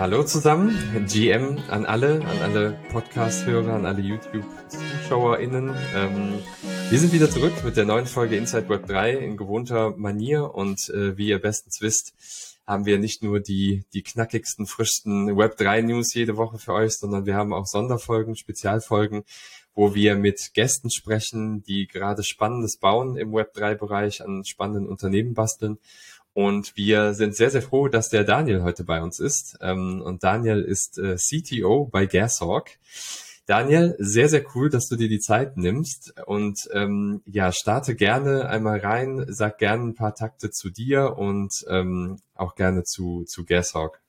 Hallo zusammen, GM an alle, an alle Podcast-Hörer, an alle YouTube-ZuschauerInnen. Ähm, wir sind wieder zurück mit der neuen Folge Inside Web 3 in gewohnter Manier und äh, wie ihr bestens wisst, haben wir nicht nur die, die knackigsten, frischsten Web 3 News jede Woche für euch, sondern wir haben auch Sonderfolgen, Spezialfolgen, wo wir mit Gästen sprechen, die gerade Spannendes bauen im Web 3 Bereich, an spannenden Unternehmen basteln. Und wir sind sehr, sehr froh, dass der Daniel heute bei uns ist. Ähm, und Daniel ist äh, CTO bei Gashawk. Daniel, sehr, sehr cool, dass du dir die Zeit nimmst und ähm, ja, starte gerne einmal rein, sag gerne ein paar Takte zu dir und ähm, auch gerne zu, zu Gashawk.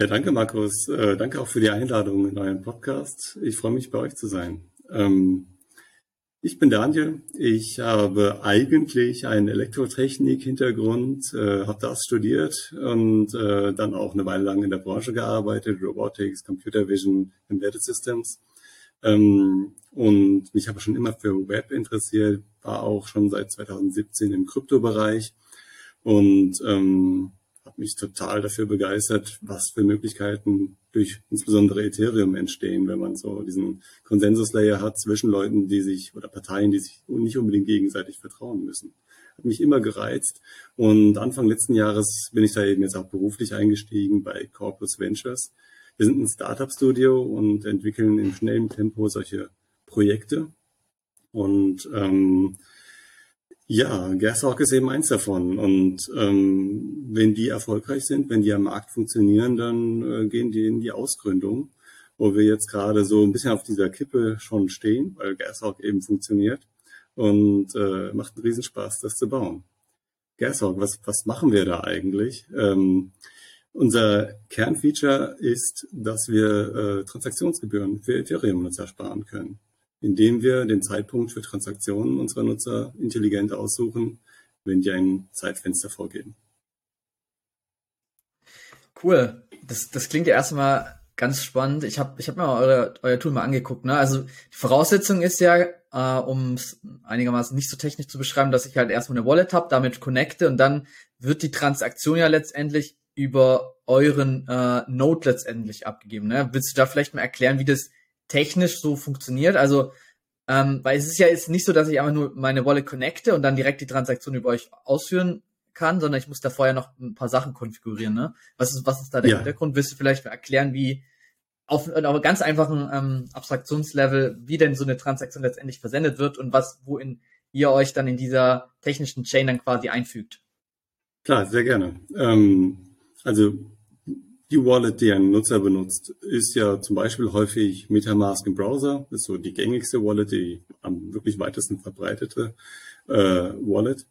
Ja, danke Markus. Äh, danke auch für die Einladung in euren Podcast. Ich freue mich, bei euch zu sein. Ähm, ich bin Daniel. Ich habe eigentlich einen Elektrotechnik-Hintergrund, äh, habe das studiert und äh, dann auch eine Weile lang in der Branche gearbeitet, Robotics, Computer Vision, Embedded Systems. Ähm, und mich habe schon immer für Web interessiert, war auch schon seit 2017 im Kryptobereich und ähm, habe mich total dafür begeistert, was für Möglichkeiten durch insbesondere Ethereum entstehen, wenn man so diesen Konsensuslayer hat zwischen Leuten, die sich oder Parteien, die sich nicht unbedingt gegenseitig vertrauen müssen. Hat mich immer gereizt und Anfang letzten Jahres bin ich da eben jetzt auch beruflich eingestiegen bei Corpus Ventures. Wir sind ein Startup-Studio und entwickeln in schnellem Tempo solche Projekte und ähm, ja, Gashawk ist eben eins davon. Und ähm, wenn die erfolgreich sind, wenn die am Markt funktionieren, dann äh, gehen die in die Ausgründung, wo wir jetzt gerade so ein bisschen auf dieser Kippe schon stehen, weil Gashawk eben funktioniert und äh, macht einen Riesenspaß, das zu bauen. Gashawk, was, was machen wir da eigentlich? Ähm, unser Kernfeature ist, dass wir äh, Transaktionsgebühren für Ethereum-Nutzer sparen können indem wir den Zeitpunkt für Transaktionen unserer Nutzer intelligent aussuchen, wenn die ein Zeitfenster vorgeben. Cool. Das, das klingt ja erstmal ganz spannend. Ich habe ich hab mir eure, euer Tool mal angeguckt. Ne? Also die Voraussetzung ist ja, äh, um es einigermaßen nicht so technisch zu beschreiben, dass ich halt erstmal eine Wallet habe, damit connecte und dann wird die Transaktion ja letztendlich über euren äh, Node letztendlich abgegeben. Ne? Willst du da vielleicht mal erklären, wie das technisch so funktioniert. Also, ähm, weil es ist ja jetzt nicht so, dass ich einfach nur meine Wallet connecte und dann direkt die Transaktion über euch ausführen kann, sondern ich muss da vorher noch ein paar Sachen konfigurieren. Ne? Was ist, was ist da der ja. Hintergrund? Willst du vielleicht erklären, wie auf, auf einem ganz einfachen ähm, Abstraktionslevel, wie denn so eine Transaktion letztendlich versendet wird und was, wohin ihr euch dann in dieser technischen Chain dann quasi einfügt? Klar, sehr gerne. Ähm, also die Wallet, die ein Nutzer benutzt, ist ja zum Beispiel häufig MetaMask im Browser. Das ist so die gängigste Wallet, die am wirklich weitesten verbreitete äh, Wallet.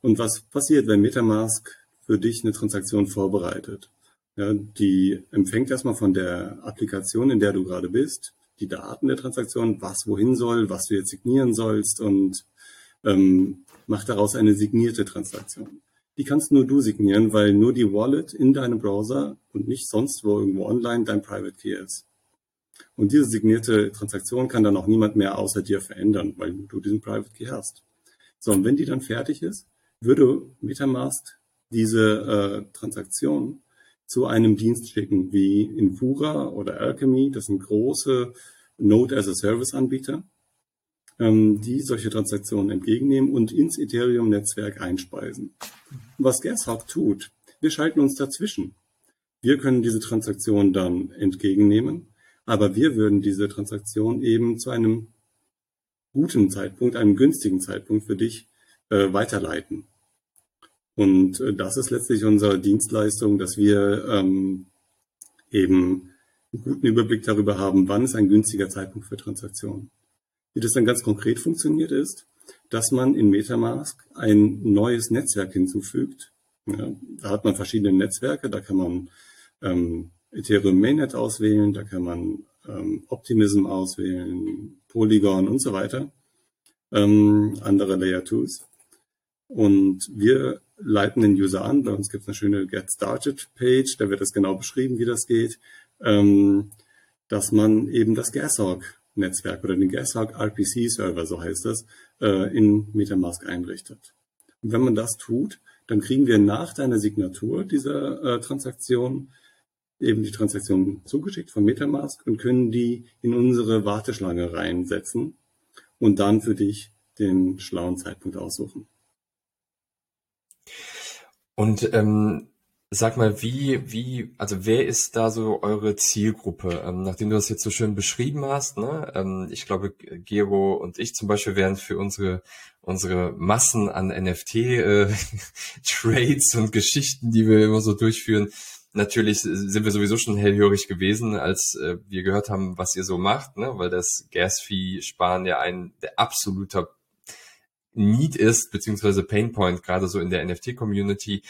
Und was passiert, wenn MetaMask für dich eine Transaktion vorbereitet? Ja, die empfängt erstmal von der Applikation, in der du gerade bist, die Daten der Transaktion, was wohin soll, was du jetzt signieren sollst und ähm, macht daraus eine signierte Transaktion die kannst nur du signieren, weil nur die Wallet in deinem Browser und nicht sonst wo irgendwo online dein Private Key ist. Und diese signierte Transaktion kann dann auch niemand mehr außer dir verändern, weil du diesen Private Key hast. So, und wenn die dann fertig ist, würde Metamask diese äh, Transaktion zu einem Dienst schicken, wie Infura oder Alchemy. Das sind große Node as a Service Anbieter ähm, die solche Transaktionen entgegennehmen und ins Ethereum-Netzwerk einspeisen. Was Gashawk tut, wir schalten uns dazwischen. Wir können diese Transaktion dann entgegennehmen, aber wir würden diese Transaktion eben zu einem guten Zeitpunkt, einem günstigen Zeitpunkt für dich äh, weiterleiten. Und äh, das ist letztlich unsere Dienstleistung, dass wir ähm, eben einen guten Überblick darüber haben, wann ist ein günstiger Zeitpunkt für Transaktionen. Wie das dann ganz konkret funktioniert ist, dass man in Metamask ein neues Netzwerk hinzufügt. Ja, da hat man verschiedene Netzwerke, da kann man ähm, Ethereum Mainnet auswählen, da kann man ähm, Optimism auswählen, Polygon und so weiter, ähm, andere Layer 2s. Und wir leiten den User an. Bei uns gibt es eine schöne Get Started Page, da wird es genau beschrieben, wie das geht, ähm, dass man eben das Gashawk Netzwerk oder den Gashawk RPC Server, so heißt das, äh, in Metamask einrichtet. Und wenn man das tut, dann kriegen wir nach deiner Signatur dieser äh, Transaktion eben die Transaktion zugeschickt von Metamask und können die in unsere Warteschlange reinsetzen und dann für dich den schlauen Zeitpunkt aussuchen. Und ähm, sag mal, wie, wie, also wer ist da so eure Zielgruppe? Ähm, nachdem du das jetzt so schön beschrieben hast, ne? Ähm, ich glaube, Gero und ich zum Beispiel wären für unsere unsere Massen an NFT-Trades äh, und Geschichten, die wir immer so durchführen, natürlich sind wir sowieso schon hellhörig gewesen, als äh, wir gehört haben, was ihr so macht, ne? weil das Gas-Fee-Sparen ja ein der absoluter Need ist, beziehungsweise Painpoint, gerade so in der NFT-Community.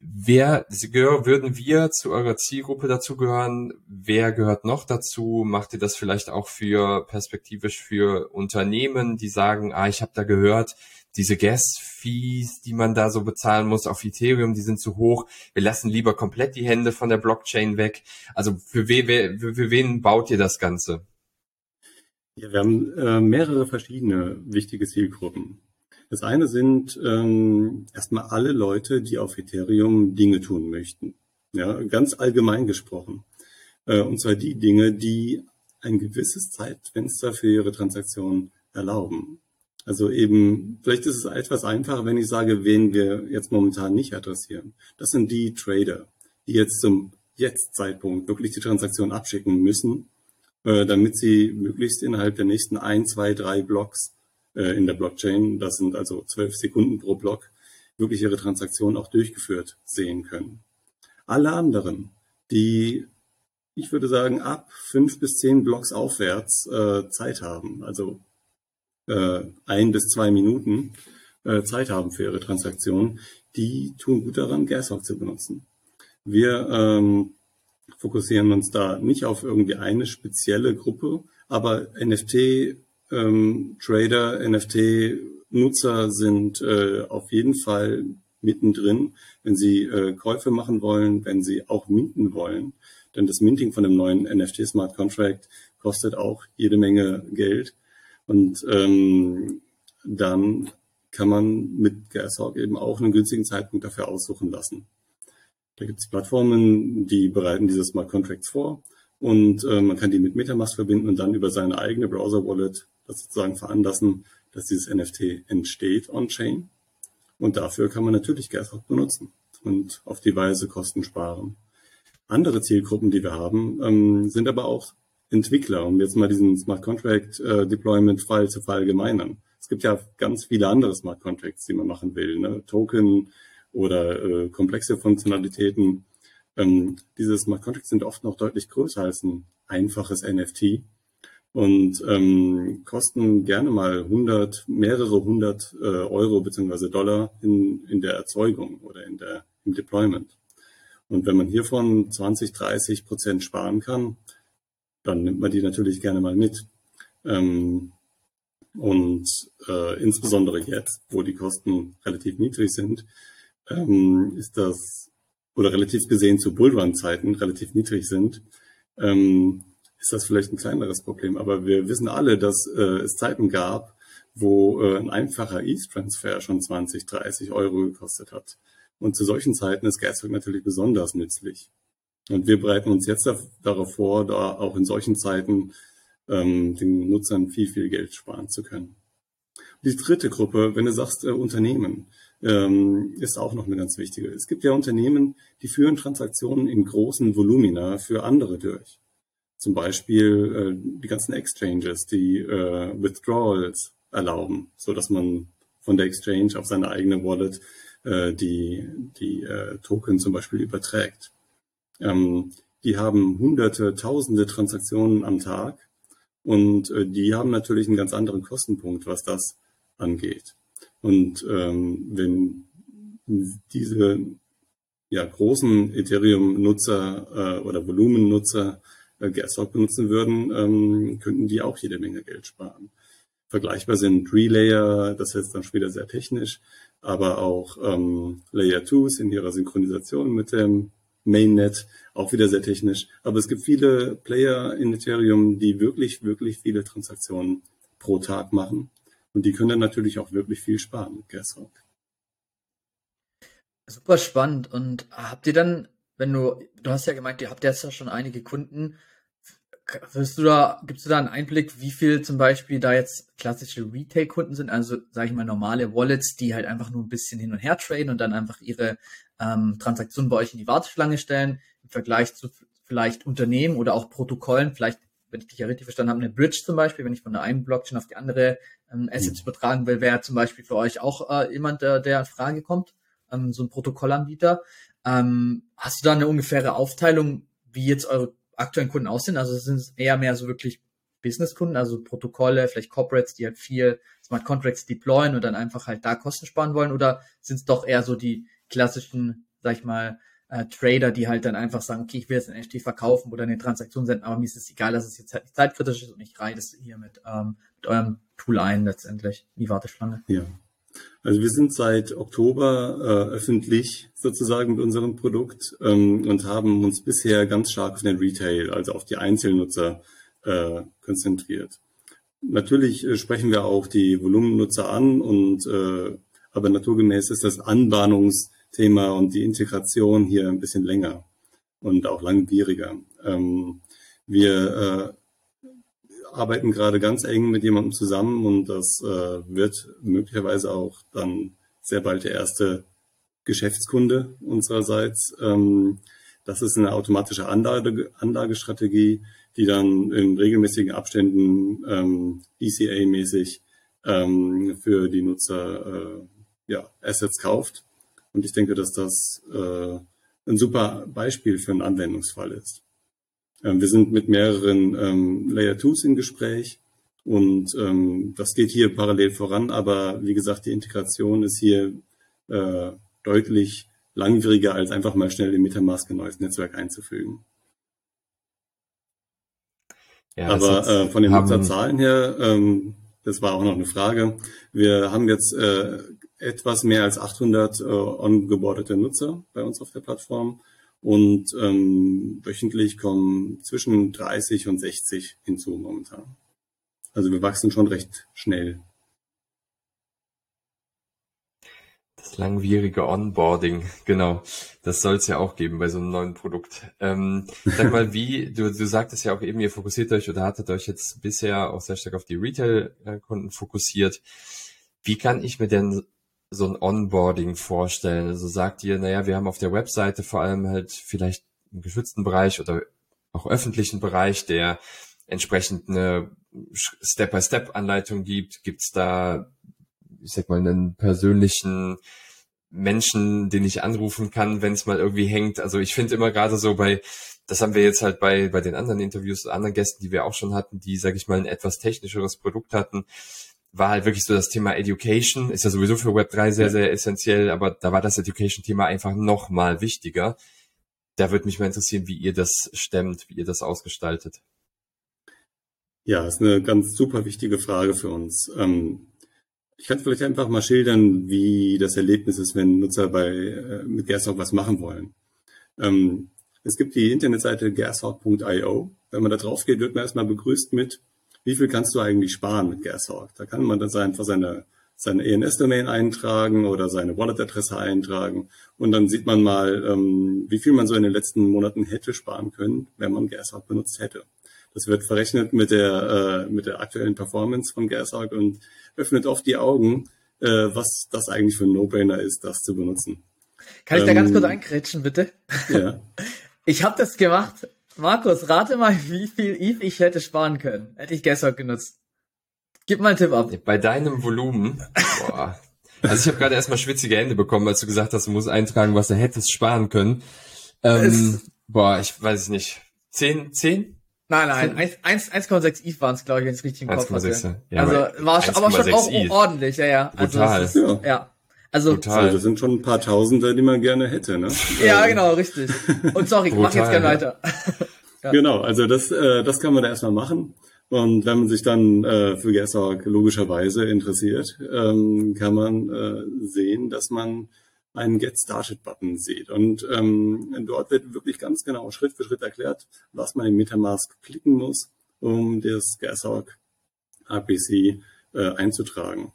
Wer würden wir zu eurer Zielgruppe dazugehören? Wer gehört noch dazu? Macht ihr das vielleicht auch für perspektivisch für Unternehmen, die sagen, ah, ich habe da gehört, diese Gas-Fees, die man da so bezahlen muss auf Ethereum, die sind zu hoch. Wir lassen lieber komplett die Hände von der Blockchain weg. Also für, we, für, für wen baut ihr das Ganze? Ja, wir haben äh, mehrere verschiedene wichtige Zielgruppen. Das eine sind ähm, erstmal alle Leute, die auf Ethereum Dinge tun möchten. Ja, ganz allgemein gesprochen. Äh, und zwar die Dinge, die ein gewisses Zeitfenster für ihre Transaktion erlauben. Also eben, vielleicht ist es etwas einfacher, wenn ich sage, wen wir jetzt momentan nicht adressieren. Das sind die Trader, die jetzt zum Jetzt-Zeitpunkt wirklich die Transaktion abschicken müssen, äh, damit sie möglichst innerhalb der nächsten ein, zwei, drei Blocks äh, in der Blockchain, das sind also zwölf Sekunden pro Block, wirklich ihre Transaktion auch durchgeführt sehen können. Alle anderen, die, ich würde sagen, ab fünf bis zehn Blocks aufwärts äh, Zeit haben, also äh, ein bis zwei Minuten äh, Zeit haben für ihre Transaktion, die tun gut daran, Gashawk zu benutzen. Wir ähm, fokussieren uns da nicht auf irgendwie eine spezielle Gruppe, aber NFT ähm, Trader, NFT-Nutzer sind äh, auf jeden Fall mittendrin, wenn sie äh, Käufe machen wollen, wenn sie auch minten wollen. Denn das Minting von einem neuen NFT Smart Contract kostet auch jede Menge Geld. Und ähm, dann kann man mit Gashawk eben auch einen günstigen Zeitpunkt dafür aussuchen lassen. Da gibt es Plattformen, die bereiten diese Smart Contracts vor und äh, man kann die mit Metamask verbinden und dann über seine eigene Browser-Wallet das sozusagen veranlassen, dass dieses NFT entsteht on-chain. Und dafür kann man natürlich Gashawk benutzen und auf die Weise Kosten sparen. Andere Zielgruppen, die wir haben, ähm, sind aber auch Entwickler, um jetzt mal diesen Smart Contract äh, Deployment Fall zu verallgemeinern. Es gibt ja ganz viele andere Smart Contracts, die man machen will, ne? Token oder äh, komplexe Funktionalitäten. Ähm, diese Smart Contracts sind oft noch deutlich größer als ein einfaches NFT und ähm, kosten gerne mal 100, mehrere hundert äh, Euro beziehungsweise Dollar in, in der Erzeugung oder in der, im Deployment. Und wenn man hiervon 20, 30 Prozent sparen kann, dann nimmt man die natürlich gerne mal mit. Ähm, und äh, insbesondere jetzt, wo die Kosten relativ niedrig sind, ähm, ist das, oder relativ gesehen zu Bullrun-Zeiten relativ niedrig sind, ähm, ist das vielleicht ein kleineres Problem. Aber wir wissen alle, dass äh, es Zeiten gab, wo äh, ein einfacher ETH-Transfer schon 20, 30 Euro gekostet hat. Und zu solchen Zeiten ist Gaswerk natürlich besonders nützlich. Und wir bereiten uns jetzt darauf vor, da auch in solchen Zeiten ähm, den Nutzern viel, viel Geld sparen zu können. Die dritte Gruppe, wenn du sagst äh, Unternehmen, ähm, ist auch noch eine ganz wichtige. Es gibt ja Unternehmen, die führen Transaktionen in großen Volumina für andere durch. Zum Beispiel äh, die ganzen Exchanges, die äh, Withdrawals erlauben, so dass man von der Exchange auf seine eigene Wallet äh, die, die äh, Token zum Beispiel überträgt. Ähm, die haben hunderte, tausende Transaktionen am Tag und äh, die haben natürlich einen ganz anderen Kostenpunkt, was das angeht. Und ähm, wenn diese ja, großen Ethereum-Nutzer äh, oder Volumen-Nutzer äh, Gashawk benutzen würden, ähm, könnten die auch jede Menge Geld sparen. Vergleichbar sind Relayer, das ist dann später sehr technisch, aber auch ähm, Layer 2s in ihrer Synchronisation mit dem Mainnet, auch wieder sehr technisch. Aber es gibt viele Player in Ethereum, die wirklich, wirklich viele Transaktionen pro Tag machen. Und die können dann natürlich auch wirklich viel sparen mit Gasrock. Super spannend. Und habt ihr dann, wenn du, du hast ja gemeint, ihr habt jetzt ja schon einige Kunden, Wirst du da, gibst du da einen Einblick, wie viel zum Beispiel da jetzt klassische Retail-Kunden sind, also sage ich mal normale Wallets, die halt einfach nur ein bisschen hin und her traden und dann einfach ihre ähm, Transaktionen bei euch in die Warteschlange stellen, im Vergleich zu vielleicht Unternehmen oder auch Protokollen, vielleicht, wenn ich dich ja richtig verstanden habe, eine Bridge zum Beispiel, wenn ich von der einen Blockchain auf die andere ähm, Assets mhm. übertragen will, wäre zum Beispiel für euch auch äh, jemand, der, der in Frage kommt, ähm, so ein Protokollanbieter. Ähm, hast du da eine ungefähre Aufteilung, wie jetzt eure aktuellen Kunden aussehen. Also es sind eher mehr so wirklich Business-Kunden, also Protokolle, vielleicht Corporates, die halt viel Smart Contracts deployen und dann einfach halt da Kosten sparen wollen, oder sind es doch eher so die klassischen, sag ich mal, äh, Trader, die halt dann einfach sagen, okay, ich will jetzt ein NFT verkaufen oder eine Transaktion senden, aber mir ist es egal, dass es jetzt halt zeitkritisch ist und ich reihe das hier mit, ähm, mit eurem Tool ein letztendlich, die Warteschlange. Ja. Also wir sind seit Oktober äh, öffentlich sozusagen mit unserem Produkt ähm, und haben uns bisher ganz stark auf den Retail, also auf die Einzelnutzer äh, konzentriert. Natürlich äh, sprechen wir auch die Volumennutzer an und äh, aber naturgemäß ist das Anbahnungsthema und die Integration hier ein bisschen länger und auch langwieriger. Ähm, wir äh, arbeiten gerade ganz eng mit jemandem zusammen und das äh, wird möglicherweise auch dann sehr bald der erste Geschäftskunde unsererseits. Ähm, das ist eine automatische Anlage, Anlagestrategie, die dann in regelmäßigen Abständen ähm, DCA-mäßig ähm, für die Nutzer äh, ja, Assets kauft. Und ich denke, dass das äh, ein super Beispiel für einen Anwendungsfall ist. Ähm, wir sind mit mehreren ähm, Layer 2s im Gespräch und ähm, das geht hier parallel voran, aber wie gesagt, die Integration ist hier äh, deutlich langwieriger, als einfach mal schnell in Metamask ein neues Netzwerk einzufügen. Ja, aber äh, von den Nutzerzahlen her, ähm, das war auch noch eine Frage. Wir haben jetzt äh, etwas mehr als 800 äh, ongeboardete Nutzer bei uns auf der Plattform und ähm, wöchentlich kommen zwischen 30 und 60 hinzu momentan. Also wir wachsen schon recht schnell. Das langwierige Onboarding, genau. Das soll es ja auch geben bei so einem neuen Produkt. Ähm, sag mal, wie, du, du sagtest ja auch eben, ihr fokussiert euch oder hattet euch jetzt bisher auch sehr stark auf die Retail-Kunden fokussiert. Wie kann ich mir denn so ein Onboarding vorstellen? Also sagt ihr, naja, wir haben auf der Webseite vor allem halt vielleicht einen geschützten Bereich oder auch öffentlichen Bereich, der entsprechend eine Step-by-Step-Anleitung gibt. Gibt es da, ich sag mal, einen persönlichen Menschen, den ich anrufen kann, wenn es mal irgendwie hängt? Also ich finde immer gerade so bei, das haben wir jetzt halt bei, bei den anderen Interviews, anderen Gästen, die wir auch schon hatten, die, sag ich mal, ein etwas technischeres Produkt hatten, war halt wirklich so das Thema Education, ist ja sowieso für Web3 sehr, sehr essentiell, aber da war das Education-Thema einfach noch mal wichtiger. Da würde mich mal interessieren, wie ihr das stemmt, wie ihr das ausgestaltet. Ja, ist eine ganz super wichtige Frage für uns. Ähm, ich kann vielleicht einfach mal schildern, wie das Erlebnis ist, wenn Nutzer bei äh, mit Gershawk was machen wollen. Ähm, es gibt die Internetseite gershawk.io. Wenn man da drauf geht, wird man erstmal begrüßt mit wie viel kannst du eigentlich sparen mit Gasorg? Da kann man dann einfach seine, seine ENS-Domain eintragen oder seine Wallet-Adresse eintragen und dann sieht man mal, ähm, wie viel man so in den letzten Monaten hätte sparen können, wenn man Gasorg benutzt hätte. Das wird verrechnet mit der, äh, mit der aktuellen Performance von Gasorg und öffnet oft die Augen, äh, was das eigentlich für ein No-Brainer ist, das zu benutzen. Kann ich da ganz kurz ähm, einkrätschen, bitte? Ja. Ich habe das gemacht Markus, rate mal, wie viel ETH ich hätte sparen können. Hätte ich gestern genutzt. Gib mal einen Tipp ab. Bei deinem Volumen, boah. Also ich habe gerade erstmal schwitzige Hände bekommen, als du gesagt hast, du musst eintragen, was du hättest sparen können. Ähm, boah, ich weiß es nicht. Zehn, zehn? Nein, nein, 1,6 ETH waren es, glaube ich, wenn ich es richtig im Kopf hatte. Ja, also war aber schon auch ETH. ordentlich, ja, ja. Also Brutal. Ist, ja. ja. Also, Total. das sind schon ein paar Tausende, die man gerne hätte, ne? ja, genau, richtig. Und sorry, Brutal, mach jetzt gerne weiter. ja. Genau, also das, äh, das kann man da erstmal machen. Und wenn man sich dann äh, für GasHawk logischerweise interessiert, ähm, kann man äh, sehen, dass man einen Get Started Button seht. Und ähm, dort wird wirklich ganz genau Schritt für Schritt erklärt, was man in Metamask klicken muss, um das Gashawk APC äh, einzutragen.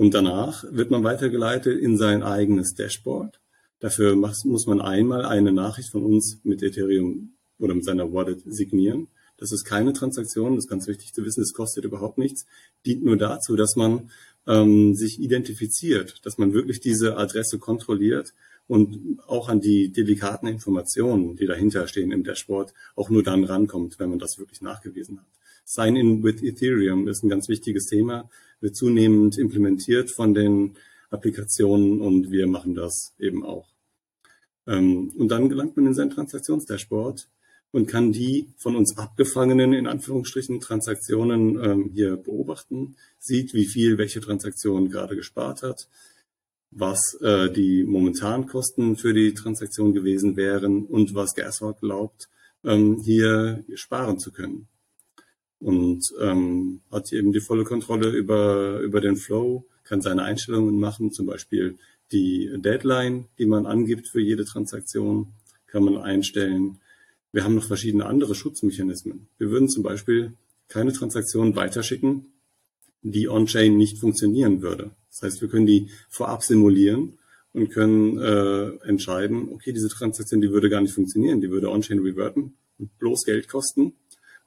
Und danach wird man weitergeleitet in sein eigenes Dashboard. Dafür muss man einmal eine Nachricht von uns mit Ethereum oder mit seiner Wallet signieren. Das ist keine Transaktion, das ist ganz wichtig zu wissen, das kostet überhaupt nichts, dient nur dazu, dass man ähm, sich identifiziert, dass man wirklich diese Adresse kontrolliert und auch an die delikaten Informationen, die dahinter stehen im Dashboard, auch nur dann rankommt, wenn man das wirklich nachgewiesen hat. Sign-in with Ethereum ist ein ganz wichtiges Thema, wird zunehmend implementiert von den Applikationen und wir machen das eben auch. Ähm, und dann gelangt man in sein Transaktionsdashboard und kann die von uns abgefangenen, in Anführungsstrichen, Transaktionen ähm, hier beobachten, sieht, wie viel welche Transaktion gerade gespart hat, was äh, die momentanen Kosten für die Transaktion gewesen wären und was Gaswalk glaubt, ähm, hier sparen zu können. Und ähm, hat eben die volle Kontrolle über, über den Flow, kann seine Einstellungen machen, zum Beispiel die Deadline, die man angibt für jede Transaktion, kann man einstellen wir haben noch verschiedene andere Schutzmechanismen. Wir würden zum Beispiel keine Transaktion weiterschicken, die on-chain nicht funktionieren würde. Das heißt, wir können die vorab simulieren und können äh, entscheiden, okay, diese Transaktion, die würde gar nicht funktionieren, die würde on-chain reverten und bloß Geld kosten.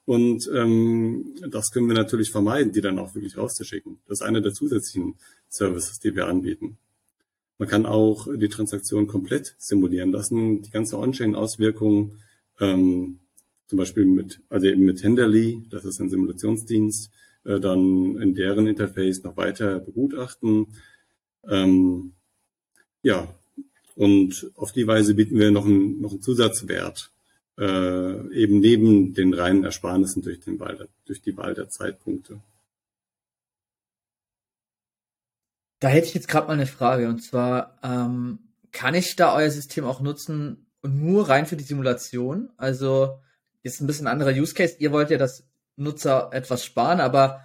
Und ähm, das können wir natürlich vermeiden, die dann auch wirklich rauszuschicken. Das ist einer der zusätzlichen Services, die wir anbieten. Man kann auch die Transaktion komplett simulieren lassen, die ganze On-Chain-Auswirkung ähm, zum Beispiel mit, also eben mit Tenderly, das ist ein Simulationsdienst, äh, dann in deren Interface noch weiter begutachten. Ähm, ja, und auf die Weise bieten wir noch einen, noch einen Zusatzwert, äh, eben neben den reinen Ersparnissen durch, den Wahl, durch die Wahl der Zeitpunkte. Da hätte ich jetzt gerade mal eine Frage und zwar, ähm, kann ich da euer System auch nutzen, und nur rein für die Simulation. Also ist ein bisschen anderer Use Case. Ihr wollt ja das Nutzer etwas sparen, aber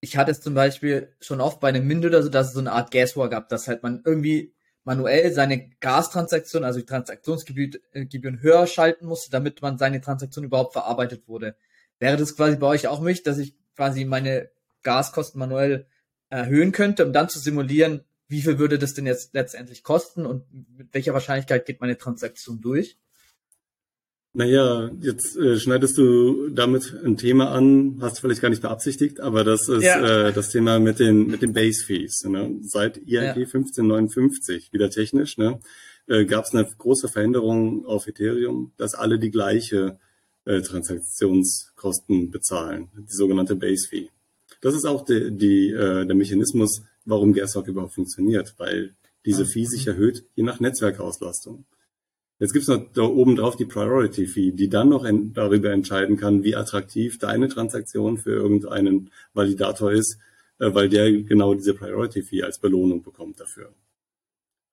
ich hatte es zum Beispiel schon oft bei einem Mint oder so, dass es so eine Art Gaswar gab, dass halt man irgendwie manuell seine Gastransaktion, also die Transaktionsgebühren höher schalten musste, damit man seine Transaktion überhaupt verarbeitet wurde. Wäre das quasi bei euch auch möglich, dass ich quasi meine Gaskosten manuell erhöhen könnte, um dann zu simulieren, wie viel würde das denn jetzt letztendlich kosten und mit welcher Wahrscheinlichkeit geht meine Transaktion durch? Naja, jetzt äh, schneidest du damit ein Thema an, hast vielleicht gar nicht beabsichtigt, aber das ist ja. äh, das Thema mit den mit den Base Fees. Ne? Seit IRG ja. 1559, wieder technisch, ne, äh, gab es eine große Veränderung auf Ethereum, dass alle die gleiche äh, Transaktionskosten bezahlen, die sogenannte Base Fee. Das ist auch die, die, äh, der Mechanismus, warum Gerstalk überhaupt funktioniert, weil diese ah, Fee sich erhöht, je nach Netzwerkauslastung. Jetzt gibt's noch da oben drauf die Priority Fee, die dann noch en darüber entscheiden kann, wie attraktiv deine Transaktion für irgendeinen Validator ist, äh, weil der genau diese Priority Fee als Belohnung bekommt dafür.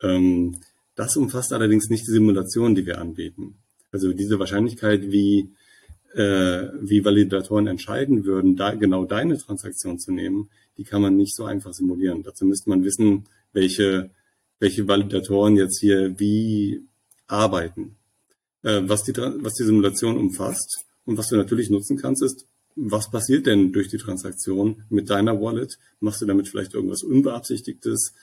Ähm, das umfasst allerdings nicht die Simulation, die wir anbieten. Also diese Wahrscheinlichkeit, wie, äh, wie Validatoren entscheiden würden, da genau deine Transaktion zu nehmen, die kann man nicht so einfach simulieren. Dazu müsste man wissen, welche, welche Validatoren jetzt hier wie arbeiten. Äh, was, die, was die Simulation umfasst und was du natürlich nutzen kannst, ist, was passiert denn durch die Transaktion mit deiner Wallet? Machst du damit vielleicht irgendwas Unbeabsichtigtes?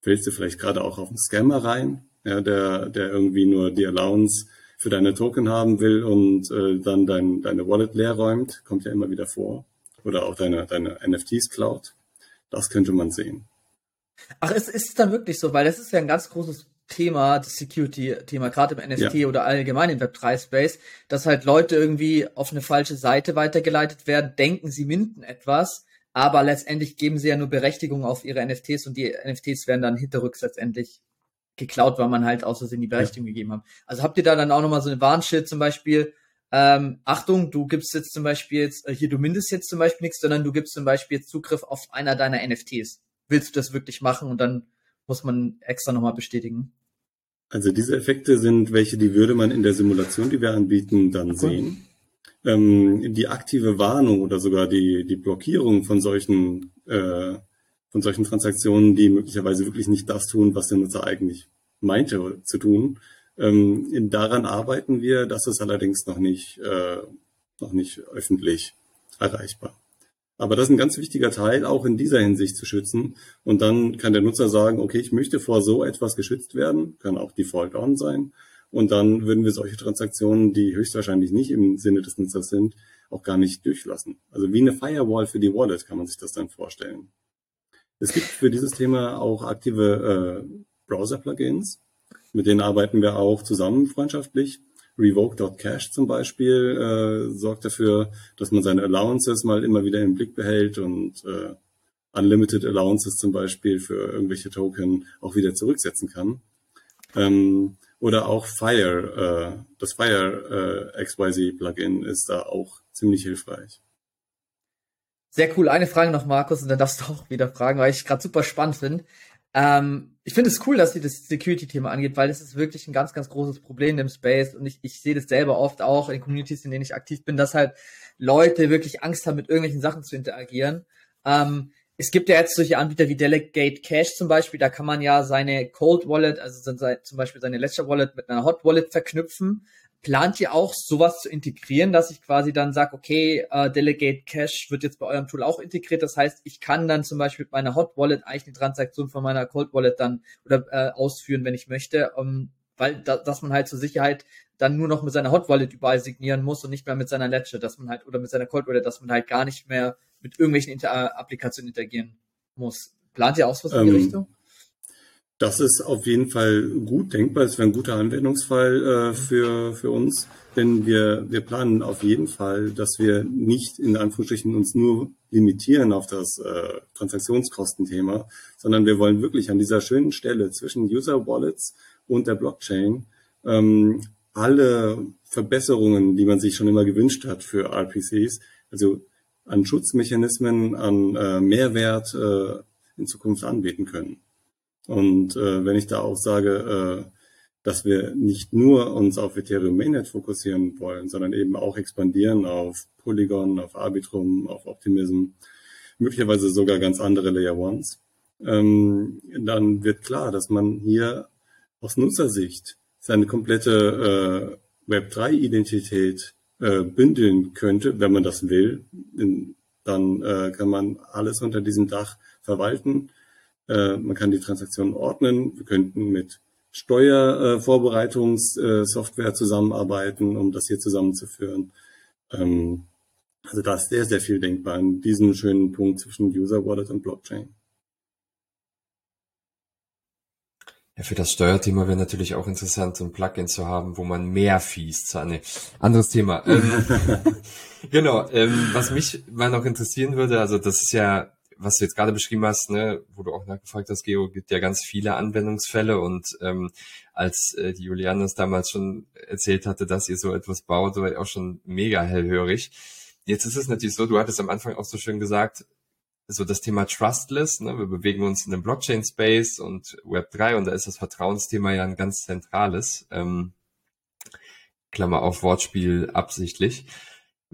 Fällst du vielleicht gerade auch auf einen Scammer rein, ja, der, der irgendwie nur die Allowance für deine Token haben will und äh, dann dein, deine Wallet leer räumt? Kommt ja immer wieder vor oder auch deine, deine NFTs klaut. Das könnte man sehen. Ach, es ist dann wirklich so, weil das ist ja ein ganz großes Thema, das Security-Thema, gerade im NFT ja. oder allgemein im Web3-Space, dass halt Leute irgendwie auf eine falsche Seite weitergeleitet werden, denken, sie minden etwas, aber letztendlich geben sie ja nur Berechtigung auf ihre NFTs und die NFTs werden dann hinterrücks letztendlich geklaut, weil man halt aus Versehen die Berechtigung ja. gegeben hat. Also habt ihr da dann auch nochmal so eine Warnschild zum Beispiel, ähm, Achtung, du gibst jetzt zum Beispiel jetzt, äh, hier, du mindest jetzt zum Beispiel nichts, sondern du gibst zum Beispiel jetzt Zugriff auf einer deiner NFTs. Willst du das wirklich machen? Und dann muss man extra nochmal bestätigen. Also diese Effekte sind welche, die würde man in der Simulation, die wir anbieten, dann okay. sehen. Ähm, die aktive Warnung oder sogar die, die Blockierung von solchen, äh, von solchen Transaktionen, die möglicherweise wirklich nicht das tun, was der Nutzer eigentlich meinte zu tun. Ähm, daran arbeiten wir, das ist allerdings noch nicht, äh, noch nicht öffentlich erreichbar. Aber das ist ein ganz wichtiger Teil, auch in dieser Hinsicht zu schützen. Und dann kann der Nutzer sagen, okay, ich möchte vor so etwas geschützt werden, kann auch Default On sein. Und dann würden wir solche Transaktionen, die höchstwahrscheinlich nicht im Sinne des Nutzers sind, auch gar nicht durchlassen. Also wie eine Firewall für die Wallet kann man sich das dann vorstellen. Es gibt für dieses Thema auch aktive äh, Browser-Plugins. Mit denen arbeiten wir auch zusammen freundschaftlich. Revoke.cache zum Beispiel äh, sorgt dafür, dass man seine Allowances mal immer wieder im Blick behält und äh, Unlimited Allowances zum Beispiel für irgendwelche Token auch wieder zurücksetzen kann. Ähm, oder auch Fire, äh, das Fire äh, XYZ Plugin ist da auch ziemlich hilfreich. Sehr cool. Eine Frage noch, Markus, und dann darfst du auch wieder fragen, weil ich gerade super spannend finde. Ähm, ich finde es cool, dass sie das Security-Thema angeht, weil das ist wirklich ein ganz, ganz großes Problem im Space und ich, ich sehe das selber oft auch in Communities, in denen ich aktiv bin, dass halt Leute wirklich Angst haben, mit irgendwelchen Sachen zu interagieren. Ähm, es gibt ja jetzt solche Anbieter wie Delegate Cash zum Beispiel, da kann man ja seine Cold Wallet, also zum Beispiel seine Ledger Wallet mit einer Hot Wallet verknüpfen. Plant ihr auch sowas zu integrieren, dass ich quasi dann sage, okay, uh, Delegate Cash wird jetzt bei eurem Tool auch integriert. Das heißt, ich kann dann zum Beispiel mit meiner Hot Wallet eigentlich eine Transaktion von meiner Cold Wallet dann oder äh, ausführen, wenn ich möchte, um, weil da, dass man halt zur Sicherheit dann nur noch mit seiner Hot Wallet überall signieren muss und nicht mehr mit seiner Ledger, dass man halt oder mit seiner Cold Wallet, dass man halt gar nicht mehr mit irgendwelchen Inter äh, Applikationen interagieren muss. Plant ihr auch was in die ähm, Richtung? Das ist auf jeden Fall gut denkbar. Es wäre ein guter Anwendungsfall äh, für, für uns, denn wir, wir planen auf jeden Fall, dass wir nicht in Anführungsstrichen uns nur limitieren auf das äh, Transaktionskostenthema, sondern wir wollen wirklich an dieser schönen Stelle zwischen User Wallets und der Blockchain ähm, alle Verbesserungen, die man sich schon immer gewünscht hat für RPCs, also an Schutzmechanismen, an äh, Mehrwert äh, in Zukunft anbieten können. Und äh, wenn ich da auch sage, äh, dass wir nicht nur uns auf Ethereum Mainnet fokussieren wollen, sondern eben auch expandieren auf Polygon, auf Arbitrum, auf Optimism, möglicherweise sogar ganz andere Layer Ones, ähm, dann wird klar, dass man hier aus Nutzersicht seine komplette äh, Web3-Identität äh, bündeln könnte, wenn man das will, dann äh, kann man alles unter diesem Dach verwalten. Äh, man kann die Transaktionen ordnen. Wir könnten mit Steuervorbereitungssoftware äh, zusammenarbeiten, um das hier zusammenzuführen. Ähm, also da ist sehr, sehr viel denkbar an diesem schönen Punkt zwischen User Wallet und Blockchain. Ja, für das Steuerthema wäre natürlich auch interessant, ein Plugin zu haben, wo man mehr Fees zahlt. Nee, anderes Thema. Ähm, genau, ähm, was mich mal noch interessieren würde, also das ist ja, was du jetzt gerade beschrieben hast, ne, wo du auch nachgefragt hast, Geo, gibt ja ganz viele Anwendungsfälle und ähm, als äh, die Juliane uns damals schon erzählt hatte, dass ihr so etwas baut, war ich auch schon mega hellhörig. Jetzt ist es natürlich so, du hattest am Anfang auch so schön gesagt, so das Thema Trustless. Ne? Wir bewegen uns in dem Blockchain-Space und Web3 und da ist das Vertrauensthema ja ein ganz zentrales. Ähm, Klammer auf Wortspiel absichtlich.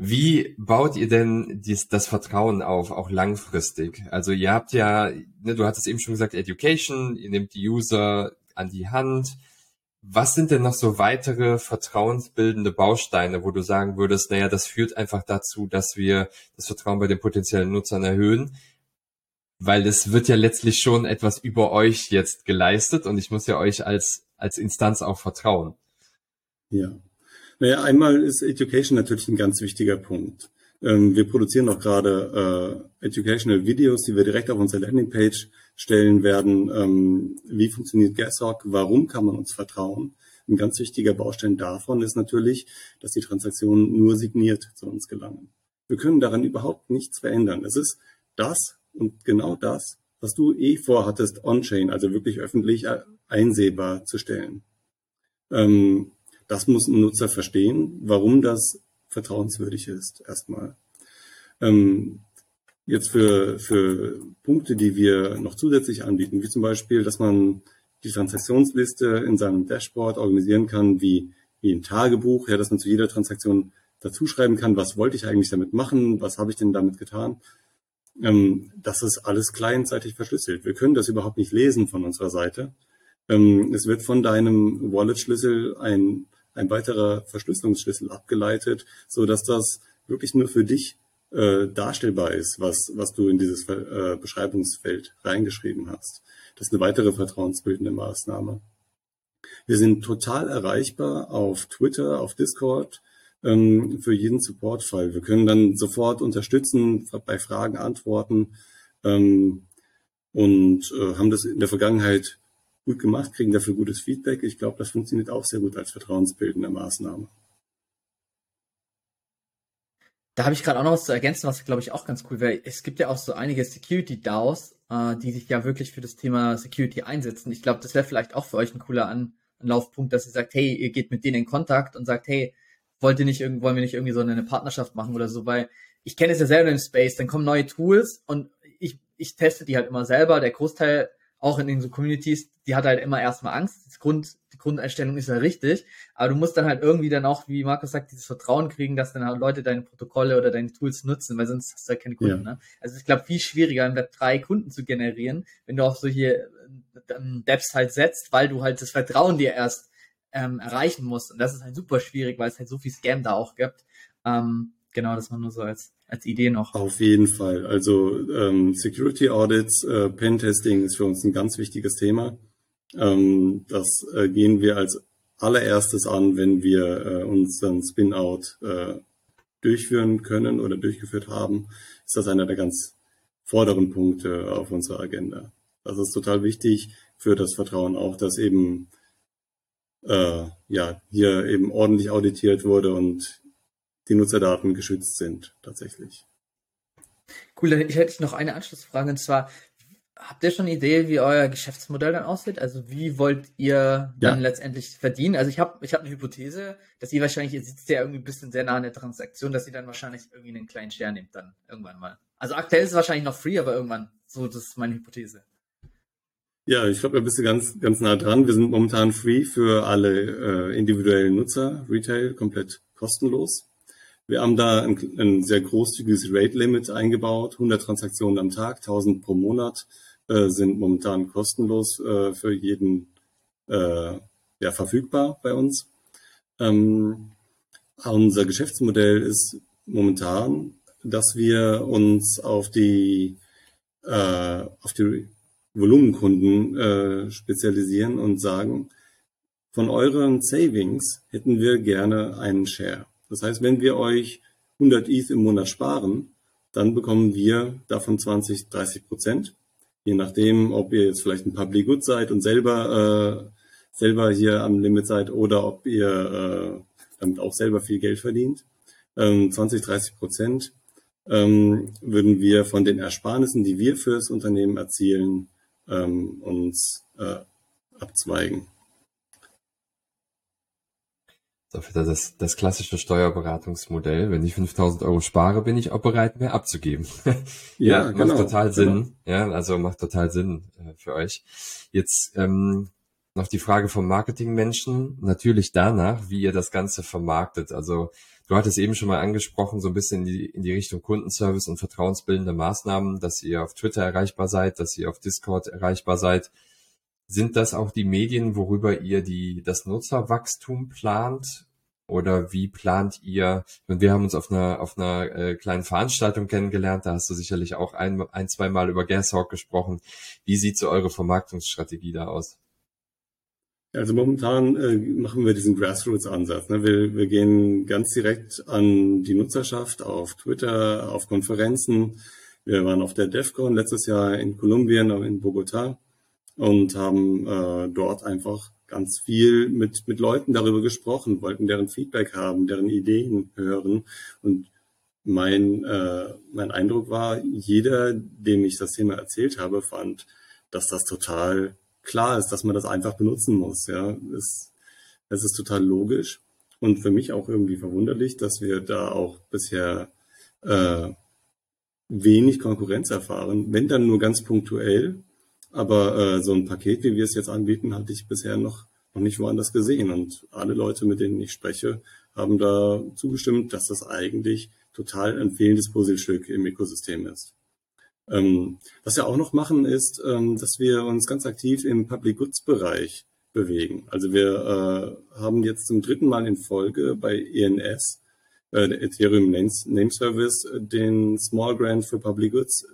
Wie baut ihr denn dies, das Vertrauen auf, auch langfristig? Also ihr habt ja, ne, du hattest eben schon gesagt, Education, ihr nehmt die User an die Hand. Was sind denn noch so weitere vertrauensbildende Bausteine, wo du sagen würdest, naja, das führt einfach dazu, dass wir das Vertrauen bei den potenziellen Nutzern erhöhen? Weil es wird ja letztlich schon etwas über euch jetzt geleistet und ich muss ja euch als, als Instanz auch vertrauen. Ja. Naja, einmal ist Education natürlich ein ganz wichtiger Punkt. Ähm, wir produzieren auch gerade äh, Educational Videos, die wir direkt auf unsere Landingpage stellen werden. Ähm, wie funktioniert GasHawk? Warum kann man uns vertrauen? Ein ganz wichtiger Baustein davon ist natürlich, dass die Transaktionen nur signiert zu uns gelangen. Wir können daran überhaupt nichts verändern. Es ist das und genau das, was du eh vorhattest, on-chain, also wirklich öffentlich einsehbar zu stellen. Ähm, das muss ein Nutzer verstehen, warum das vertrauenswürdig ist, erstmal. Ähm, jetzt für, für Punkte, die wir noch zusätzlich anbieten, wie zum Beispiel, dass man die Transaktionsliste in seinem Dashboard organisieren kann, wie, wie ein Tagebuch, ja, dass man zu jeder Transaktion dazu schreiben kann, was wollte ich eigentlich damit machen, was habe ich denn damit getan. Ähm, das ist alles clientseitig verschlüsselt. Wir können das überhaupt nicht lesen von unserer Seite. Ähm, es wird von deinem Wallet-Schlüssel ein, ein weiterer Verschlüsselungsschlüssel abgeleitet, so dass das wirklich nur für dich äh, darstellbar ist, was, was du in dieses äh, Beschreibungsfeld reingeschrieben hast. Das ist eine weitere vertrauensbildende Maßnahme. Wir sind total erreichbar auf Twitter, auf Discord ähm, für jeden Supportfall. Wir können dann sofort unterstützen, bei Fragen antworten ähm, und äh, haben das in der Vergangenheit gut gemacht, kriegen dafür gutes Feedback. Ich glaube, das funktioniert auch sehr gut als vertrauensbildende Maßnahme. Da habe ich gerade auch noch was zu ergänzen, was glaube ich auch ganz cool wäre. Es gibt ja auch so einige Security-DAOs, äh, die sich ja wirklich für das Thema Security einsetzen. Ich glaube, das wäre vielleicht auch für euch ein cooler An Anlaufpunkt, dass ihr sagt, hey, ihr geht mit denen in Kontakt und sagt, hey, wollt ihr nicht wollen wir nicht irgendwie so eine Partnerschaft machen oder so, weil ich kenne es ja selber im Space, dann kommen neue Tools und ich, ich teste die halt immer selber. Der Großteil auch in den so Communities, die hat halt immer erstmal Angst. Das Grund, die Grundeinstellung ist ja richtig, aber du musst dann halt irgendwie dann auch, wie Markus sagt, dieses Vertrauen kriegen, dass dann halt Leute deine Protokolle oder deine Tools nutzen, weil sonst hast du halt keine Kunden. Ja. Ne? Also ich glaube, viel schwieriger im Web 3 Kunden zu generieren, wenn du auf solche ähm, Depths halt setzt, weil du halt das Vertrauen dir erst ähm, erreichen musst. Und das ist halt super schwierig, weil es halt so viel Scam da auch gibt. Ähm, genau, das war nur so als, als Idee noch. Auf jeden Fall. Also ähm, Security Audits, äh, Pentesting ist für uns ein ganz wichtiges Thema. Ähm, das äh, gehen wir als allererstes an, wenn wir äh, unseren Spin-out äh, durchführen können oder durchgeführt haben, ist das einer der ganz vorderen Punkte auf unserer Agenda. Das ist total wichtig für das Vertrauen auch, dass eben äh, ja hier eben ordentlich auditiert wurde und die Nutzerdaten geschützt sind tatsächlich. Cool, dann hätte ich noch eine Anschlussfrage und zwar habt ihr schon eine Idee, wie euer Geschäftsmodell dann aussieht? Also wie wollt ihr dann ja. letztendlich verdienen? Also ich habe ich hab eine Hypothese, dass ihr wahrscheinlich, ihr sitzt ja irgendwie ein bisschen sehr nah an der Transaktion, dass ihr dann wahrscheinlich irgendwie einen kleinen Share nehmt dann irgendwann mal. Also aktuell ist es wahrscheinlich noch free, aber irgendwann, so das ist meine Hypothese. Ja, ich glaube, da bist du ganz, ganz nah dran. Wir sind momentan free für alle äh, individuellen Nutzer, Retail, komplett kostenlos. Wir haben da ein, ein sehr großzügiges Rate-Limit eingebaut, 100 Transaktionen am Tag, 1000 pro Monat äh, sind momentan kostenlos äh, für jeden äh, ja, verfügbar bei uns. Ähm, unser Geschäftsmodell ist momentan, dass wir uns auf die, äh, auf die Volumenkunden äh, spezialisieren und sagen, von euren Savings hätten wir gerne einen Share. Das heißt, wenn wir euch 100 ETH im Monat sparen, dann bekommen wir davon 20, 30 Prozent. Je nachdem, ob ihr jetzt vielleicht ein Public Good seid und selber, äh, selber hier am Limit seid oder ob ihr äh, damit auch selber viel Geld verdient. Ähm, 20, 30 Prozent ähm, würden wir von den Ersparnissen, die wir fürs Unternehmen erzielen, ähm, uns äh, abzweigen. Ist das, das klassische Steuerberatungsmodell. Wenn ich 5000 Euro spare, bin ich auch bereit, mehr abzugeben. ja, ja genau, macht total Sinn. Genau. Ja, also macht total Sinn äh, für euch. Jetzt ähm, noch die Frage vom Marketingmenschen. Natürlich danach, wie ihr das Ganze vermarktet. Also Du hattest eben schon mal angesprochen, so ein bisschen in die, in die Richtung Kundenservice und vertrauensbildende Maßnahmen, dass ihr auf Twitter erreichbar seid, dass ihr auf Discord erreichbar seid. Sind das auch die Medien, worüber ihr die, das Nutzerwachstum plant? Oder wie plant ihr? Wir haben uns auf einer, auf einer äh, kleinen Veranstaltung kennengelernt, da hast du sicherlich auch ein, ein zwei Mal über Gashawk gesprochen. Wie sieht so eure Vermarktungsstrategie da aus? Also momentan äh, machen wir diesen Grassroots-Ansatz. Ne? Wir, wir gehen ganz direkt an die Nutzerschaft auf Twitter, auf Konferenzen. Wir waren auf der DEFCON letztes Jahr in Kolumbien, in Bogota und haben äh, dort einfach ganz viel mit, mit Leuten darüber gesprochen, wollten deren Feedback haben, deren Ideen hören. Und mein, äh, mein Eindruck war, jeder, dem ich das Thema erzählt habe, fand, dass das total klar ist, dass man das einfach benutzen muss. Ja, es, es ist total logisch und für mich auch irgendwie verwunderlich, dass wir da auch bisher äh, wenig Konkurrenz erfahren, wenn dann nur ganz punktuell. Aber äh, so ein Paket, wie wir es jetzt anbieten, hatte ich bisher noch, noch nicht woanders gesehen. Und alle Leute, mit denen ich spreche, haben da zugestimmt, dass das eigentlich total ein fehlendes Puzzlestück im Ökosystem ist. Ähm, was wir auch noch machen, ist, ähm, dass wir uns ganz aktiv im Public Goods Bereich bewegen. Also wir äh, haben jetzt zum dritten Mal in Folge bei ENS, äh, der Ethereum Name Service, den Small Grant für Public Goods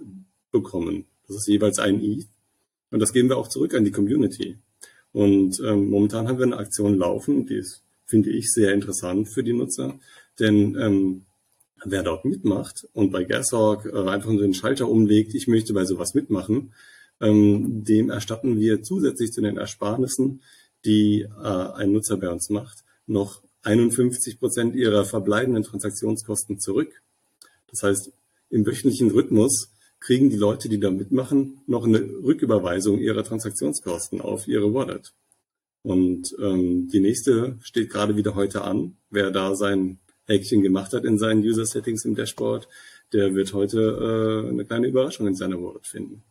bekommen. Das ist jeweils ein ETH. Und das geben wir auch zurück an die Community. Und ähm, momentan haben wir eine Aktion laufen, die ist, finde ich, sehr interessant für die Nutzer. Denn ähm, wer dort mitmacht und bei Gashawk äh, einfach nur den Schalter umlegt, ich möchte bei sowas mitmachen, ähm, dem erstatten wir zusätzlich zu den Ersparnissen, die äh, ein Nutzer bei uns macht, noch 51 Prozent ihrer verbleibenden Transaktionskosten zurück. Das heißt, im wöchentlichen Rhythmus kriegen die Leute, die da mitmachen, noch eine Rücküberweisung ihrer Transaktionskosten auf ihre Wallet. Und ähm, die nächste steht gerade wieder heute an. Wer da sein Häkchen gemacht hat in seinen User Settings im Dashboard, der wird heute äh, eine kleine Überraschung in seiner Wallet finden.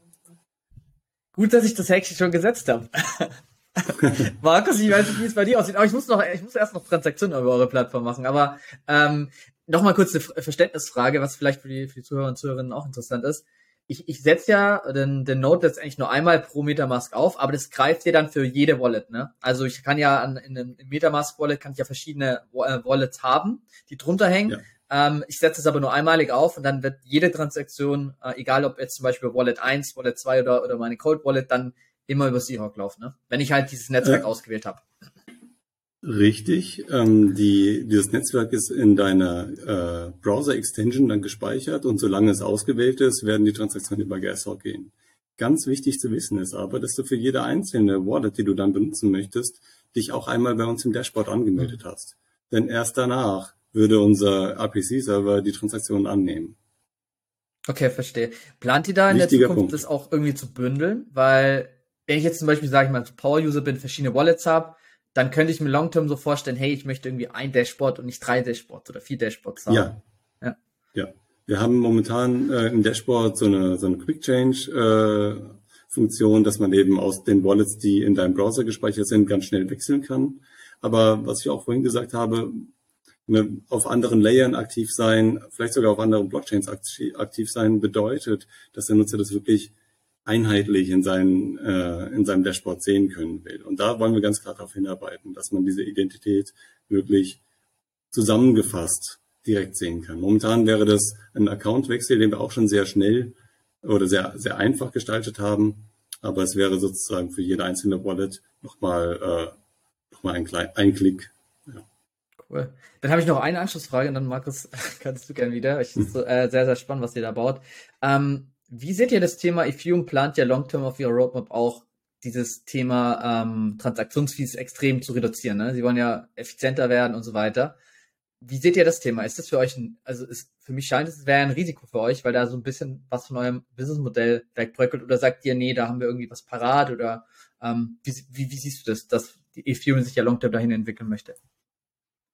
Gut, dass ich das Häkchen schon gesetzt habe. Markus, ich weiß nicht, wie es bei dir aussieht, aber ich muss noch, ich muss erst noch Transaktionen über eure Plattform machen. Aber ähm, noch mal kurz eine Verständnisfrage, was vielleicht für die, für die Zuhörer und Zuhörerinnen auch interessant ist. Ich, ich setze ja den, den Node letztendlich nur einmal pro Metamask auf, aber das greift ja dann für jede Wallet. Ne? Also ich kann ja an, in einem Metamask Wallet kann ich ja verschiedene äh, Wallets haben, die drunter hängen. Ja. Ähm, ich setze es aber nur einmalig auf und dann wird jede Transaktion, äh, egal ob jetzt zum Beispiel Wallet 1, Wallet 2 oder, oder meine Cold Wallet, dann immer über Seahawk laufen, ne? wenn ich halt dieses Netzwerk ja. ausgewählt habe. Richtig. Ähm, die, dieses Netzwerk ist in deiner äh, Browser-Extension dann gespeichert und solange es ausgewählt ist, werden die Transaktionen über Gashawk gehen. Ganz wichtig zu wissen ist aber, dass du für jede einzelne Wallet, die du dann benutzen möchtest, dich auch einmal bei uns im Dashboard angemeldet mhm. hast. Denn erst danach würde unser RPC-Server die Transaktionen annehmen. Okay, verstehe. Plant ihr da in Wichtiger der Zukunft Punkt. das auch irgendwie zu bündeln? Weil, wenn ich jetzt zum Beispiel, sage ich mal, Power-User bin, verschiedene Wallets habe, dann könnte ich mir long-term so vorstellen, hey, ich möchte irgendwie ein Dashboard und nicht drei Dashboards oder vier Dashboards haben. Ja. Ja. ja. Wir haben momentan äh, im Dashboard so eine, so eine Quick Change äh, Funktion, dass man eben aus den Wallets, die in deinem Browser gespeichert sind, ganz schnell wechseln kann. Aber was ich auch vorhin gesagt habe, ne, auf anderen Layern aktiv sein, vielleicht sogar auf anderen Blockchains aktiv sein, bedeutet, dass der Nutzer das wirklich einheitlich in, seinen, äh, in seinem Dashboard sehen können will. Und da wollen wir ganz klar darauf hinarbeiten, dass man diese Identität wirklich zusammengefasst direkt sehen kann. Momentan wäre das ein Accountwechsel, den wir auch schon sehr schnell oder sehr, sehr einfach gestaltet haben. Aber es wäre sozusagen für jede einzelne Wallet nochmal äh, noch mal ein, ein Klick Cool. Dann habe ich noch eine Anschlussfrage und dann, Markus, kannst du gern wieder. Ich ist äh, sehr, sehr spannend, was ihr da baut. Ähm, wie seht ihr das Thema Ethereum plant ja long-term auf ihrer Roadmap auch dieses Thema ähm, Transaktionsfees extrem zu reduzieren. Ne? Sie wollen ja effizienter werden und so weiter. Wie seht ihr das Thema? Ist das für euch ein, also ist, für mich scheint es, wäre ein Risiko für euch, weil da so ein bisschen was von eurem Businessmodell wegbröckelt oder sagt ihr, nee, da haben wir irgendwie was parat oder ähm, wie, wie, wie siehst du das, dass Ethereum sich ja long-term dahin entwickeln möchte?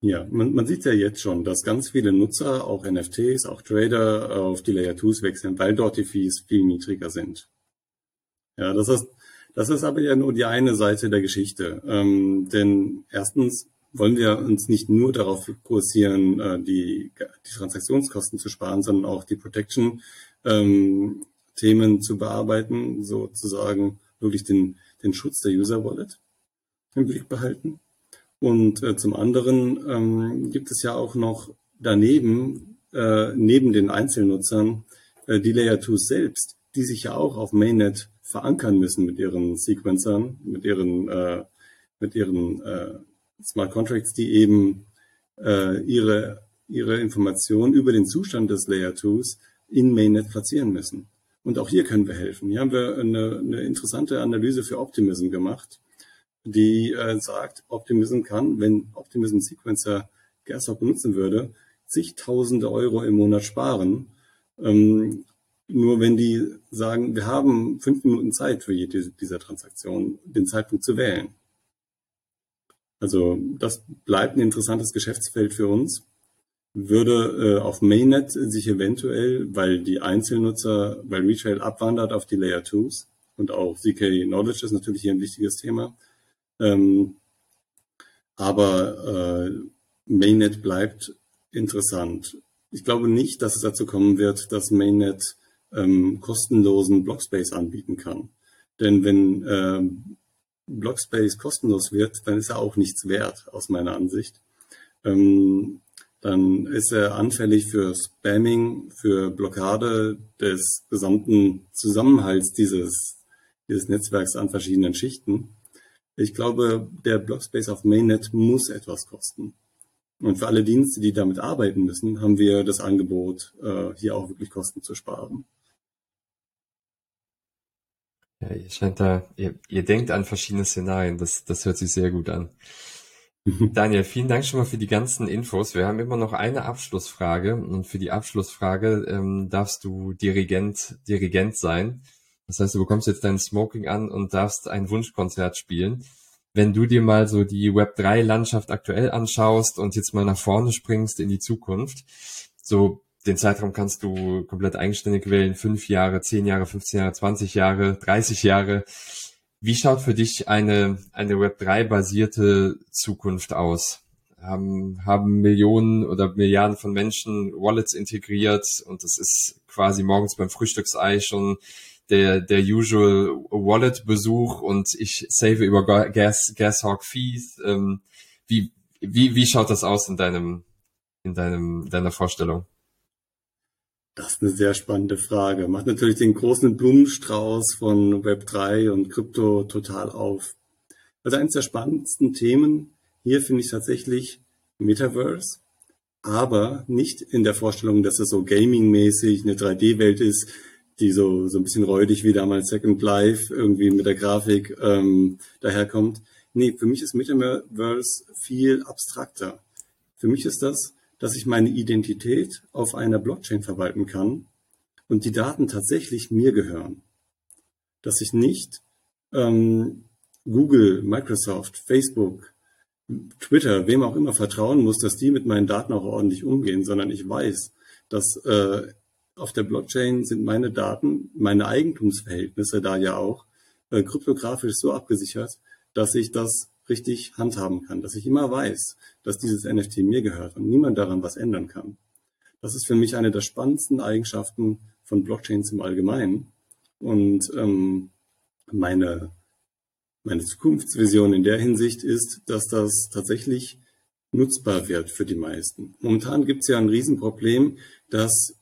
Ja, man, man sieht ja jetzt schon, dass ganz viele Nutzer, auch NFTs, auch Trader auf die Layer 2s wechseln, weil dort die Fees viel niedriger sind. Ja, das ist, das ist aber ja nur die eine Seite der Geschichte. Ähm, denn erstens wollen wir uns nicht nur darauf fokussieren, äh, die, die Transaktionskosten zu sparen, sondern auch die Protection ähm, zu bearbeiten, sozusagen wirklich den, den Schutz der User Wallet im Blick behalten. Und äh, zum anderen ähm, gibt es ja auch noch daneben, äh, neben den Einzelnutzern, äh, die Layer 2 selbst, die sich ja auch auf Mainnet verankern müssen mit ihren Sequencern, mit ihren, äh, mit ihren äh, Smart Contracts, die eben äh, ihre, ihre Informationen über den Zustand des Layer 2s in Mainnet platzieren müssen. Und auch hier können wir helfen. Hier haben wir eine, eine interessante Analyse für Optimism gemacht die äh, sagt, Optimism kann, wenn Optimism Sequencer Gersthoff benutzen würde, zigtausende Euro im Monat sparen. Ähm, nur wenn die sagen, wir haben fünf Minuten Zeit für jede dieser Transaktionen, den Zeitpunkt zu wählen. Also das bleibt ein interessantes Geschäftsfeld für uns. Würde äh, auf Mainnet sich eventuell, weil die Einzelnutzer, weil Retail abwandert auf die Layer 2s und auch ZK Knowledge ist natürlich hier ein wichtiges Thema, ähm, aber äh, Mainnet bleibt interessant. Ich glaube nicht, dass es dazu kommen wird, dass Mainnet ähm, kostenlosen Blockspace anbieten kann. Denn wenn ähm, Blockspace kostenlos wird, dann ist er auch nichts wert, aus meiner Ansicht. Ähm, dann ist er anfällig für Spamming, für Blockade des gesamten Zusammenhalts dieses, dieses Netzwerks an verschiedenen Schichten. Ich glaube, der Blockspace auf Mainnet muss etwas kosten. Und für alle Dienste, die damit arbeiten müssen, haben wir das Angebot, äh, hier auch wirklich Kosten zu sparen. Ja, ihr scheint da, ihr, ihr denkt an verschiedene Szenarien. Das, das hört sich sehr gut an. Daniel, vielen Dank schon mal für die ganzen Infos. Wir haben immer noch eine Abschlussfrage und für die Abschlussfrage ähm, darfst du Dirigent, Dirigent sein. Das heißt, du bekommst jetzt dein Smoking an und darfst ein Wunschkonzert spielen. Wenn du dir mal so die Web3-Landschaft aktuell anschaust und jetzt mal nach vorne springst in die Zukunft, so den Zeitraum kannst du komplett eigenständig wählen, fünf Jahre, zehn Jahre, 15 Jahre, 20 Jahre, 30 Jahre. Wie schaut für dich eine, eine Web3-basierte Zukunft aus? Haben, haben Millionen oder Milliarden von Menschen Wallets integriert und das ist quasi morgens beim Frühstücksei schon der, der usual Wallet-Besuch und ich save über Gas, Gashawk Fees. Ähm, wie, wie, wie schaut das aus in deinem, in deinem, deiner Vorstellung? Das ist eine sehr spannende Frage. Macht natürlich den großen Blumenstrauß von Web3 und Krypto total auf. Also eines der spannendsten Themen hier finde ich tatsächlich Metaverse, aber nicht in der Vorstellung, dass es so gaming-mäßig eine 3D-Welt ist, die so, so ein bisschen räudig wie damals Second Life irgendwie mit der Grafik ähm, daherkommt. Nee, für mich ist Metaverse viel abstrakter. Für mich ist das dass ich meine Identität auf einer Blockchain verwalten kann und die Daten tatsächlich mir gehören. Dass ich nicht ähm, Google, Microsoft, Facebook, Twitter, wem auch immer vertrauen muss, dass die mit meinen Daten auch ordentlich umgehen, sondern ich weiß, dass äh, auf der Blockchain sind meine Daten, meine Eigentumsverhältnisse da ja auch äh, kryptografisch so abgesichert, dass ich das richtig handhaben kann, dass ich immer weiß, dass dieses NFT mir gehört und niemand daran was ändern kann. Das ist für mich eine der spannendsten Eigenschaften von Blockchains im Allgemeinen. Und ähm, meine, meine Zukunftsvision in der Hinsicht ist, dass das tatsächlich nutzbar wird für die meisten. Momentan gibt es ja ein Riesenproblem, dass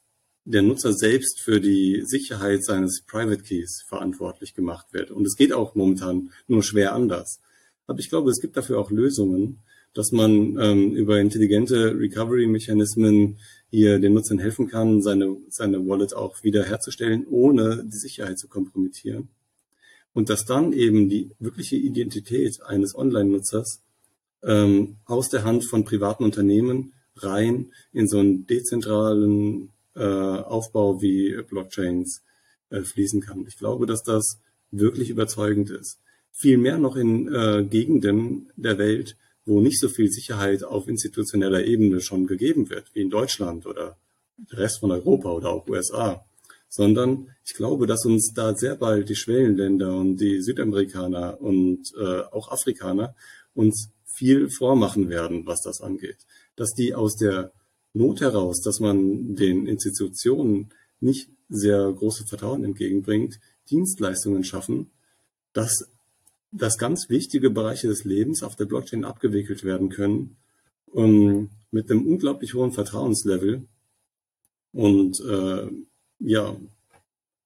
der Nutzer selbst für die Sicherheit seines Private Keys verantwortlich gemacht wird. Und es geht auch momentan nur schwer anders. Aber ich glaube, es gibt dafür auch Lösungen, dass man ähm, über intelligente Recovery-Mechanismen hier den Nutzern helfen kann, seine, seine Wallet auch wieder herzustellen, ohne die Sicherheit zu kompromittieren. Und dass dann eben die wirkliche Identität eines Online-Nutzers ähm, aus der Hand von privaten Unternehmen rein in so einen dezentralen äh, Aufbau wie Blockchains äh, fließen kann. Ich glaube, dass das wirklich überzeugend ist viel mehr noch in äh, Gegenden der Welt, wo nicht so viel Sicherheit auf institutioneller Ebene schon gegeben wird, wie in Deutschland oder der Rest von Europa oder auch USA, sondern ich glaube, dass uns da sehr bald die Schwellenländer und die Südamerikaner und äh, auch Afrikaner uns viel vormachen werden, was das angeht. Dass die aus der Not heraus, dass man den Institutionen nicht sehr großes Vertrauen entgegenbringt, Dienstleistungen schaffen, dass dass ganz wichtige Bereiche des Lebens auf der Blockchain abgewickelt werden können um, mit einem unglaublich hohen Vertrauenslevel. Und äh, ja,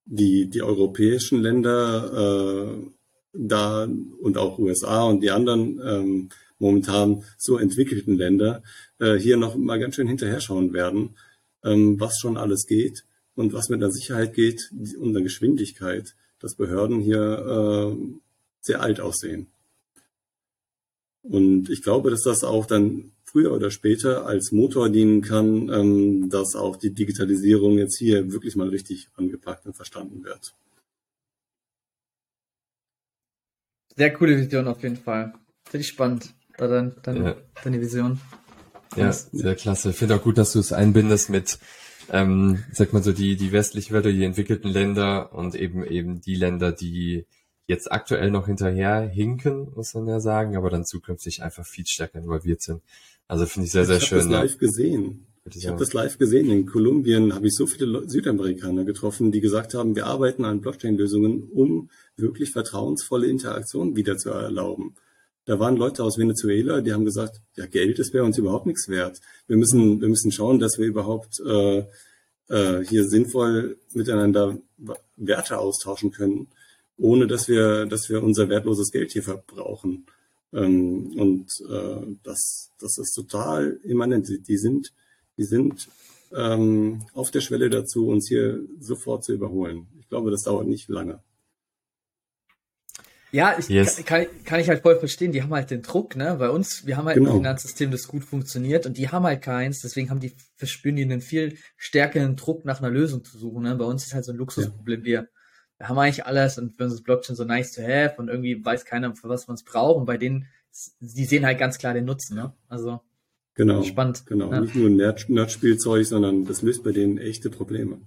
die, die europäischen Länder äh, da und auch USA und die anderen ähm, momentan so entwickelten Länder äh, hier noch mal ganz schön hinterher schauen werden, ähm, was schon alles geht und was mit der Sicherheit geht und der Geschwindigkeit, dass Behörden hier äh, sehr alt aussehen. Und ich glaube, dass das auch dann früher oder später als Motor dienen kann, ähm, dass auch die Digitalisierung jetzt hier wirklich mal richtig angepackt und verstanden wird. Sehr coole Vision auf jeden Fall. Finde ich spannend, da dann, dann ja. deine Vision. Ja, sehr klasse. Ich finde auch gut, dass du es einbindest mit, ähm, sag mal so, die, die westliche Welt, die entwickelten Länder und eben eben die Länder, die jetzt aktuell noch hinterher hinken, muss man ja sagen, aber dann zukünftig einfach viel stärker involviert sind. Also finde ich sehr, sehr ich schön. Ich habe das live gesehen. Ich habe das live gesehen. In Kolumbien habe ich so viele Südamerikaner getroffen, die gesagt haben, wir arbeiten an Blockchain-Lösungen, um wirklich vertrauensvolle Interaktion wieder zu erlauben. Da waren Leute aus Venezuela, die haben gesagt, ja, Geld ist bei uns überhaupt nichts wert. Wir müssen, wir müssen schauen, dass wir überhaupt äh, äh, hier sinnvoll miteinander Werte austauschen können, ohne dass wir, dass wir unser wertloses Geld hier verbrauchen. Ähm, und äh, das, das ist total immanent. Die, sind, die sind ähm, auf der Schwelle dazu, uns hier sofort zu überholen. Ich glaube, das dauert nicht lange. Ja, ich yes. kann, kann ich halt voll verstehen. Die haben halt den Druck, ne? Bei uns, wir haben halt genau. ein Finanzsystem, das gut funktioniert und die haben halt keins. Deswegen haben die verspüren die einen viel stärkeren Druck nach einer Lösung zu suchen. Ne? Bei uns ist halt so ein Luxusproblem. Ja. Wir, wir haben eigentlich alles und für uns ist Blockchain so nice to have und irgendwie weiß keiner, für was man es braucht. Und bei denen, die sehen halt ganz klar den Nutzen, ne? Also genau, spannend. Genau, ja. nicht nur Nerd-Spielzeug, sondern das löst bei denen echte Probleme.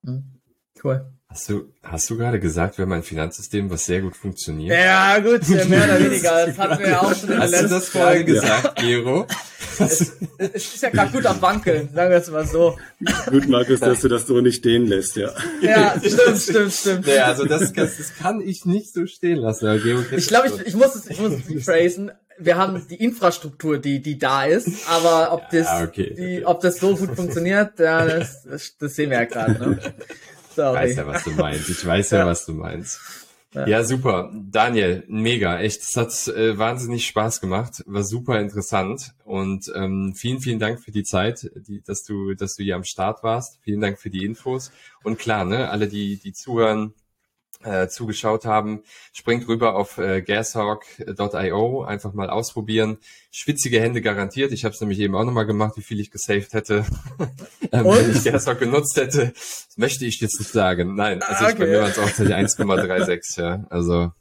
Mhm. Cool. Hast du, hast du gerade gesagt, wir haben ein Finanzsystem, was sehr gut funktioniert? Ja, gut, mehr oder weniger. Das hatten wir ja auch schon in der letzten Hast du das gerade gesagt, Gero? Es, es, ist ja gerade gut am Wankeln, sagen wir es mal so. Gut, Markus, dass du das so nicht stehen lässt, ja. Ja, stimmt, stimmt, stimmt. Ja, also das, das kann ich nicht so stehen lassen. Gero ich glaube, ich, ich muss es, ich muss es rephrasen. Wir haben die Infrastruktur, die, die da ist, aber ob das, ja, okay. die, ob das so gut funktioniert, ja, das, das sehen wir ja gerade, ne? Sorry. Ich weiß ja, was du meinst. Ich weiß ja, ja was du meinst. Ja. ja. super. Daniel, mega. Echt, es hat äh, wahnsinnig Spaß gemacht. War super interessant. Und ähm, vielen, vielen Dank für die Zeit, die, dass du, dass du hier am Start warst. Vielen Dank für die Infos. Und klar, ne, alle, die, die zuhören, äh, zugeschaut haben, springt rüber auf äh, gashawk.io, einfach mal ausprobieren. Schwitzige Hände garantiert. Ich habe es nämlich eben auch nochmal gemacht, wie viel ich gesaved hätte, ähm, wenn ich Gashawk genutzt hätte. Das möchte ich jetzt nicht sagen. Nein, also okay. bei mir waren es auch 1,36. ja, also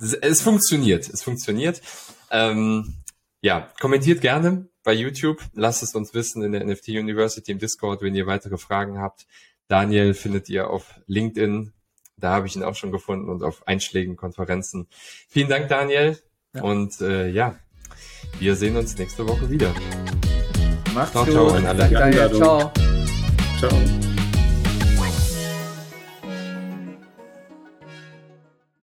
es, es, funktioniert, es funktioniert. Ähm, ja, kommentiert gerne bei YouTube. Lasst es uns wissen in der NFT University im Discord, wenn ihr weitere Fragen habt. Daniel findet ihr auf LinkedIn, da habe ich ihn auch schon gefunden und auf einschlägigen Konferenzen. Vielen Dank, Daniel. Ja. Und äh, ja, wir sehen uns nächste Woche wieder. Macht's ciao, gut. Ciao an alle. Danke, ciao. Ciao.